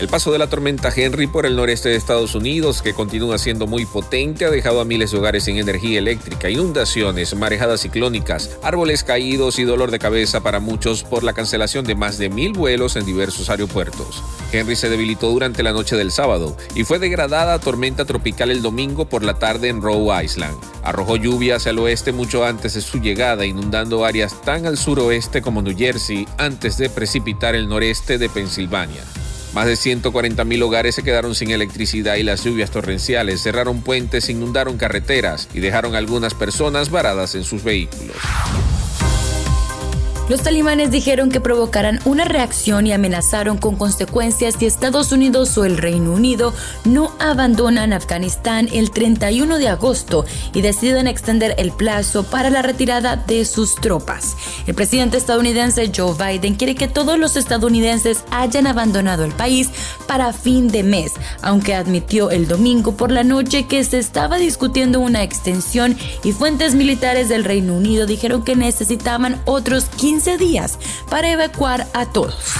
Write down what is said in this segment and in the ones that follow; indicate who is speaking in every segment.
Speaker 1: El paso de la tormenta Henry por el noreste de Estados Unidos, que continúa siendo muy potente, ha dejado a miles de hogares sin energía eléctrica, inundaciones, marejadas ciclónicas, árboles caídos y dolor de cabeza para muchos por la cancelación de más de mil vuelos en diversos aeropuertos. Henry se debilitó durante la noche del sábado y fue degradada a tormenta tropical el domingo por la tarde en Rhode Island. Arrojó lluvia hacia el oeste mucho antes de su llegada, inundando áreas tan al suroeste como New Jersey antes de precipitar el noreste de Pensilvania. Más de 140.000 hogares se quedaron sin electricidad y las lluvias torrenciales cerraron puentes, inundaron carreteras y dejaron algunas personas varadas en sus vehículos.
Speaker 2: Los talibanes dijeron que provocarán una reacción y amenazaron con consecuencias si Estados Unidos o el Reino Unido no abandonan Afganistán el 31 de agosto y deciden extender el plazo para la retirada de sus tropas. El presidente estadounidense Joe Biden quiere que todos los estadounidenses hayan abandonado el país para fin de mes, aunque admitió el domingo por la noche que se estaba discutiendo una extensión y fuentes militares del Reino Unido dijeron que necesitaban otros 15 días para evacuar a todos.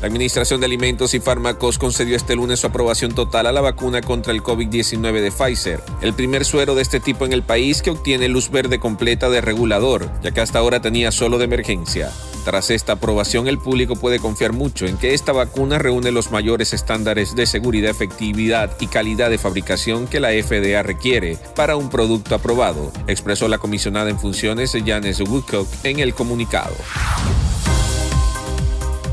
Speaker 1: La Administración de Alimentos y Fármacos concedió este lunes su aprobación total a la vacuna contra el COVID-19 de Pfizer, el primer suero de este tipo en el país que obtiene luz verde completa de regulador, ya que hasta ahora tenía solo de emergencia. Tras esta aprobación, el público puede confiar mucho en que esta vacuna reúne los mayores estándares de seguridad, efectividad y calidad de fabricación que la FDA requiere para un producto aprobado, expresó la comisionada en funciones Janes Woodcock en el comunicado.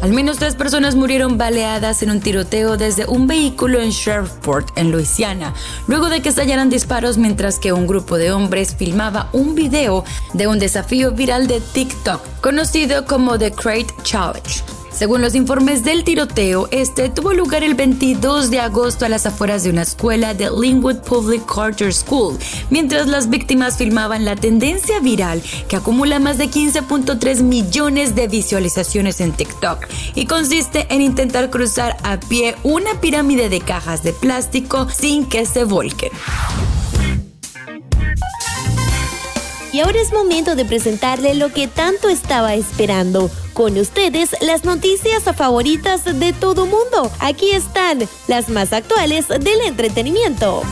Speaker 2: Al menos tres personas murieron baleadas en un tiroteo desde un vehículo en Shreveport, en Luisiana, luego de que estallaran disparos mientras que un grupo de hombres filmaba un video de un desafío viral de TikTok, conocido como The Crate Challenge. Según los informes del tiroteo, este tuvo lugar el 22 de agosto a las afueras de una escuela de Linwood Public Charter School, mientras las víctimas filmaban la tendencia viral que acumula más de 15.3 millones de visualizaciones en TikTok y consiste en intentar cruzar a pie una pirámide de cajas de plástico sin que se volquen.
Speaker 3: Y ahora es momento de presentarle lo que tanto estaba esperando. Con ustedes, las noticias favoritas de todo mundo. Aquí están las más actuales del entretenimiento.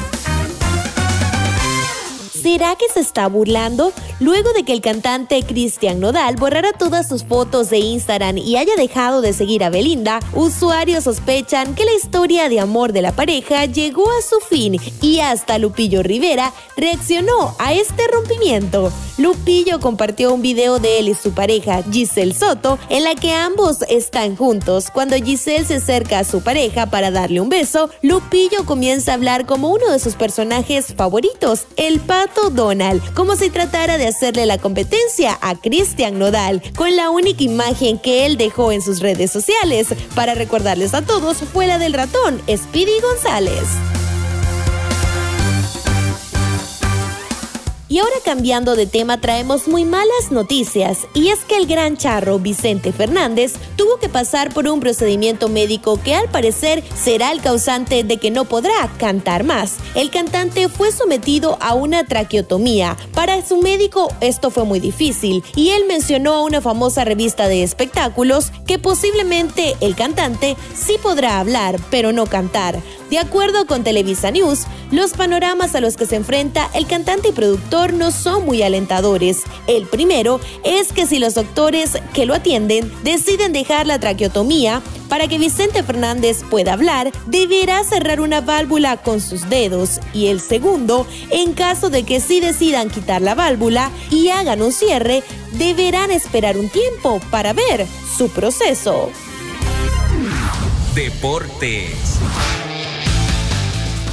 Speaker 3: ¿Será que se está burlando? Luego de que el cantante Cristian Nodal borrara todas sus fotos de Instagram y haya dejado de seguir a Belinda, usuarios sospechan que la historia de amor de la pareja llegó a su fin y hasta Lupillo Rivera reaccionó a este rompimiento. Lupillo compartió un video de él y su pareja Giselle Soto en la que ambos están juntos. Cuando Giselle se acerca a su pareja para darle un beso, Lupillo comienza a hablar como uno de sus personajes favoritos, el pato Donald, como si tratara de hacerle la competencia a Christian Nodal, con la única imagen que él dejó en sus redes sociales. Para recordarles a todos, fue la del ratón, Speedy González. Y ahora cambiando de tema traemos muy malas noticias y es que el gran charro Vicente Fernández tuvo que pasar por un procedimiento médico que al parecer será el causante de que no podrá cantar más. El cantante fue sometido a una traqueotomía. Para su médico esto fue muy difícil y él mencionó a una famosa revista de espectáculos que posiblemente el cantante sí podrá hablar pero no cantar. De acuerdo con Televisa News, los panoramas a los que se enfrenta el cantante y productor no son muy alentadores. El primero es que si los doctores que lo atienden deciden dejar la traqueotomía, para que Vicente Fernández pueda hablar, deberá cerrar una válvula con sus dedos. Y el segundo, en caso de que sí decidan quitar la válvula y hagan un cierre, deberán esperar un tiempo para ver su proceso.
Speaker 1: Deportes.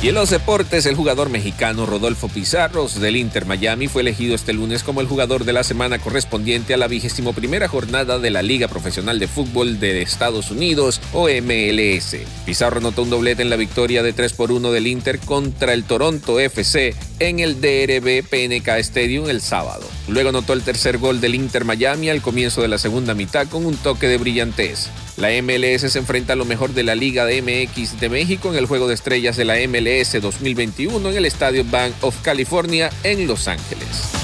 Speaker 1: Y en los deportes, el jugador mexicano Rodolfo Pizarros del Inter Miami fue elegido este lunes como el jugador de la semana correspondiente a la vigésimo primera jornada de la Liga Profesional de Fútbol de Estados Unidos o MLS. Pizarro anotó un doblete en la victoria de 3 por 1 del Inter contra el Toronto FC en el DRB PNK Stadium el sábado. Luego anotó el tercer gol del Inter Miami al comienzo de la segunda mitad con un toque de brillantez. La MLS se enfrenta a lo mejor de la Liga de MX de México en el Juego de Estrellas de la MLS 2021 en el Estadio Bank of California en Los Ángeles.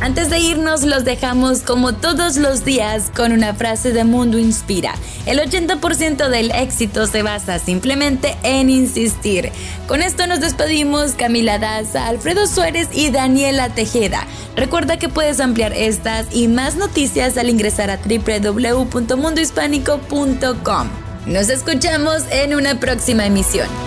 Speaker 2: Antes de irnos los dejamos como todos los días con una frase de Mundo Inspira. El 80% del éxito se basa simplemente en insistir. Con esto nos despedimos Camila Daza, Alfredo Suárez y Daniela Tejeda. Recuerda que puedes ampliar estas y más noticias al ingresar a www.mundohispánico.com. Nos escuchamos en una próxima emisión.